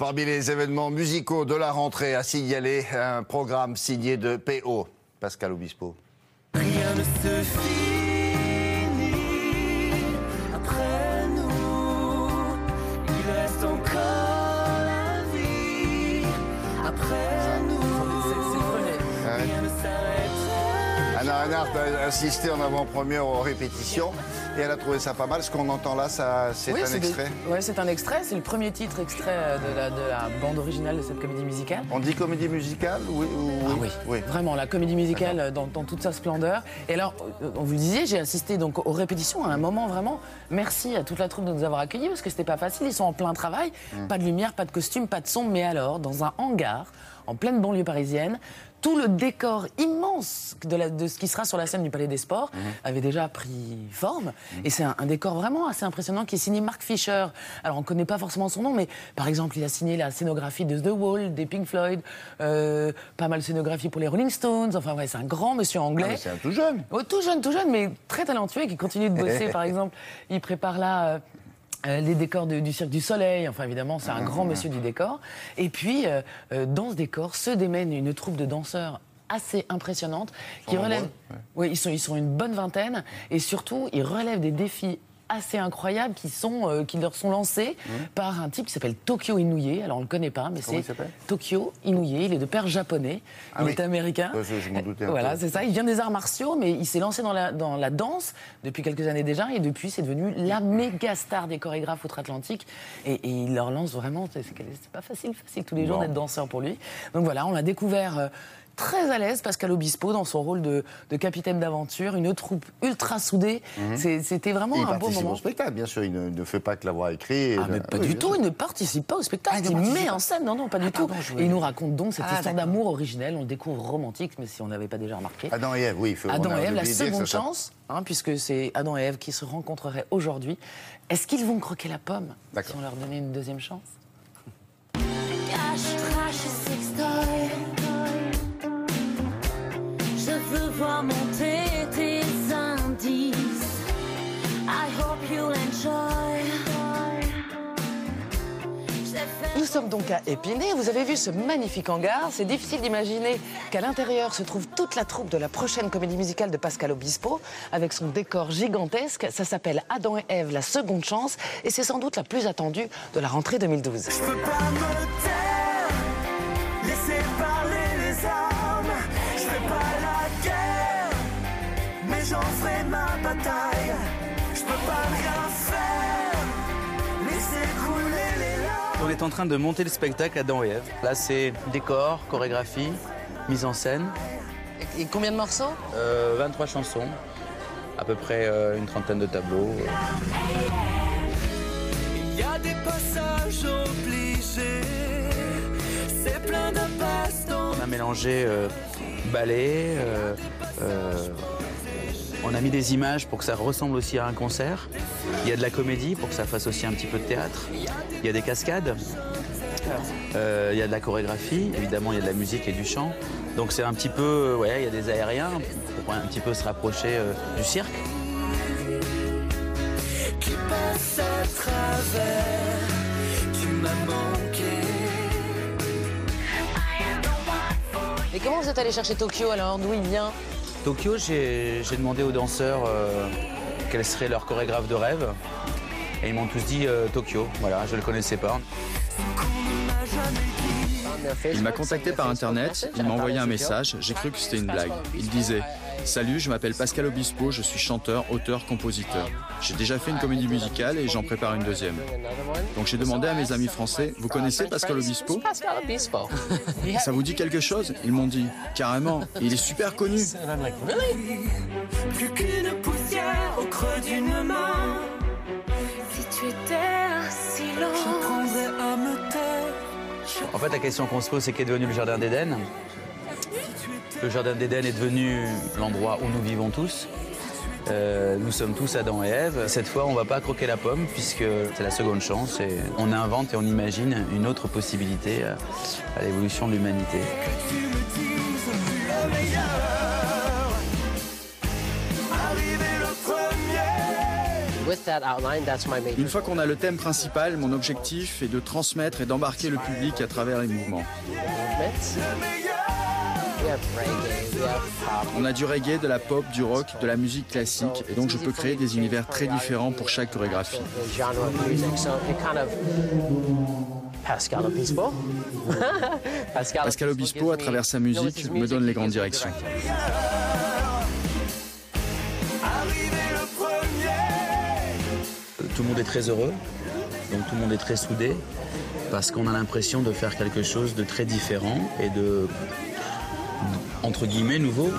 Parmi les événements musicaux de la rentrée à signaler, un programme signé de PO, Pascal Obispo. Reinhardt a assisté en avant-première aux répétitions et elle a trouvé ça pas mal. Ce qu'on entend là, ça, c'est Oui, un des- extrait. ouais, c'est un extrait. C'est le premier titre extrait euh, de la, de la bande originale de cette comédie musicale. On dit comédie musicale oui, ou- Ah oui, vraiment, la comédie musicale euh, dans, dans toute sa splendeur. Et alors, euh, on vous le disiez, j'ai assisté donc aux répétitions à un moment vraiment. Merci à toute la troupe de nous avoir accueillis parce que c'était pas facile. Ils sont en plein travail, pas de lumière, pas de costume, pas de son. Mais alors, dans un hangar en pleine banlieue parisienne, tout le décor immense de, la- de ce qui sera sur la scène du Palais des Sports avait déjà pris forme. Et c'est un, un décor vraiment assez impressionnant qui est signé Mark Fisher. Alors on ne connaît pas forcément son nom, mais par exemple, il a signé la scénographie de The Wall, des Pink Floyd, euh, pas mal de scénographie pour les Rolling Stones. Enfin, ouais, c'est un grand monsieur Ah, anglais. mais c'est un tout jeune. Oh, tout jeune, tout jeune, mais très talentueux et qui continue de bosser. Par exemple, il prépare là. Euh, les décors de- du Cirque du Soleil, enfin évidemment c'est un grand monsieur du décor. Et puis euh, euh, dans ce décor se démène une troupe de danseurs assez impressionnante qui relève. Oui, ils sont, ils sont une bonne vingtaine et surtout ils relèvent des défis assez incroyables qui, sont, euh, qui leur sont lancés par un type qui s'appelle Tokyo Inoue. Alors on le connaît pas, mais Mmh. C'est Tokyo Inoue. Il est de père japonais. Ah il oui. est américain. Ouais, je- je m'en doutais un Voilà, c'est ça. Il vient des arts martiaux, mais il s'est lancé dans la, dans la danse depuis quelques années déjà. Et depuis, c'est devenu la méga star des chorégraphes outre-Atlantique. Et, et il leur lance vraiment. C'est pas facile, facile tous les jours d'être danseur pour lui. Donc voilà, on l'a découvert. euh, Très à l'aise, Pascal Obispo, dans son rôle de, de capitaine d'aventure, une troupe ultra soudée. C'est- C'était vraiment Il un beau participe moment. au spectacle, bien sûr. Il ne, ne fait pas que l'avoir écrit. Ah, mais pas Oui, du tout, sûr. il ne participe pas au spectacle, Ah, il il participe met en scène, non, non, pas du Ah, tout. pardon, Et voulais- il nous raconte donc cette histoire d'amour originelle, on le découvre romantique, mais si on n'avait pas déjà remarqué. Adam et Ève, oui. il faut- Adam et Ève, la seconde chance, hein, puisque c'est Adam et Ève qui se rencontreraient aujourd'hui. Est-ce qu'ils vont croquer la pomme si on leur donnait une deuxième chance? Veux voir monter tes indices. I hope you enjoy. J'ai fait Nous sommes donc à Épinay. Vous avez vu ce magnifique hangar. C'est difficile d'imaginer qu'à l'intérieur se trouve toute la troupe de la prochaine comédie musicale de Pascal Obispo, avec son décor gigantesque. Ça s'appelle Adam et Ève, la seconde chance, et c'est sans doute la plus attendue de la rentrée 2012. Je peux pas me taire, est en train de monter le spectacle Adam et Ève. Là, c'est décor, chorégraphie, mise en scène, Et combien de morceaux euh, 23 chansons, à peu près euh, une trentaine de tableaux. Il y a des passages obligés, c'est plein de baston. On a mélangé euh, ballet, euh, euh, on a mis des images pour que ça ressemble aussi à un concert. Il y a de la comédie pour que ça fasse aussi un petit peu de théâtre. Il y a des cascades. Euh, il y a de la chorégraphie, évidemment il y a de la musique et du chant. Donc c'est un petit peu, ouais, il y a des aériens pour un petit peu se rapprocher euh, du cirque. qui passe à travers. Tu m'as manqué. Et comment vous êtes allé chercher Tokyo alors? D'où il vient? Tokyo, j'ai demandé aux danseurs euh, quel serait leur chorégraphe de rêve. Et ils m'ont tous dit euh, Tokyo. Voilà, je le connaissais pas. Il m'a contacté par internet, il m'a envoyé un message, j'ai cru que c'était une blague. Il disait Salut, je m'appelle Pascal Obispo, je suis chanteur, auteur, compositeur. J'ai déjà fait une comédie musicale et j'en prépare une deuxième. Donc j'ai demandé à mes amis français Vous connaissez Pascal Obispo? Ça vous dit quelque chose? Ils m'ont dit Carrément, il est super connu. Plus qu'une poussière au creux d'une main. si tu étais un silence. J'apprendrai à me taire. En fait, la question qu'on se pose, c'est qu'est devenu le Jardin d'Éden? Le Jardin d'Éden est devenu l'endroit où nous vivons tous. Euh, nous sommes tous Adam et Ève. Cette fois, on va pas croquer la pomme puisque c'est la seconde chance et on invente et on imagine une autre possibilité à, à l'évolution de l'humanité. Une fois qu'on a le thème principal, mon objectif est de transmettre et d'embarquer le public à travers les mouvements. On a du reggae, de la pop, du rock, de la musique classique, et donc je peux créer des univers très différents pour chaque chorégraphie. Pascal Obispo. Pascal, Obispo, à travers sa musique, me donne les grandes directions. premier. Tout le monde est très heureux, donc tout le monde est très soudé, parce qu'on a l'impression de faire quelque chose de très différent et de, entre guillemets, nouveau.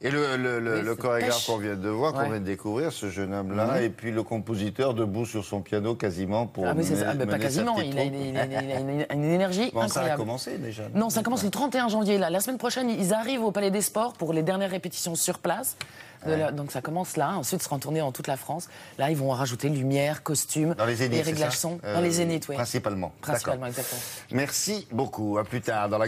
Et le, le- le- chorégraphe qu'on vient de voir, qu'on vient de découvrir, ce jeune homme-là, et puis le compositeur debout sur son piano quasiment pour Ah, mais c'est ça. Ah, mais pas quasiment. Il a, troupe. il a- il a- il a une, une énergie Bon, ça a incroyable. commencé déjà. Non, ça commence le 31 janvier. Là. La semaine prochaine, ils arrivent au Palais des Sports pour les dernières répétitions sur place. La- donc ça commence là. Ensuite, sera en tournée dans toute la France. Là, ils vont rajouter lumière, costume, Dans les réglages son. Euh, Dans les zéniths, oui. Principalement. Principalement, D'accord. exactement. Merci beaucoup. À plus tard dans l'actu.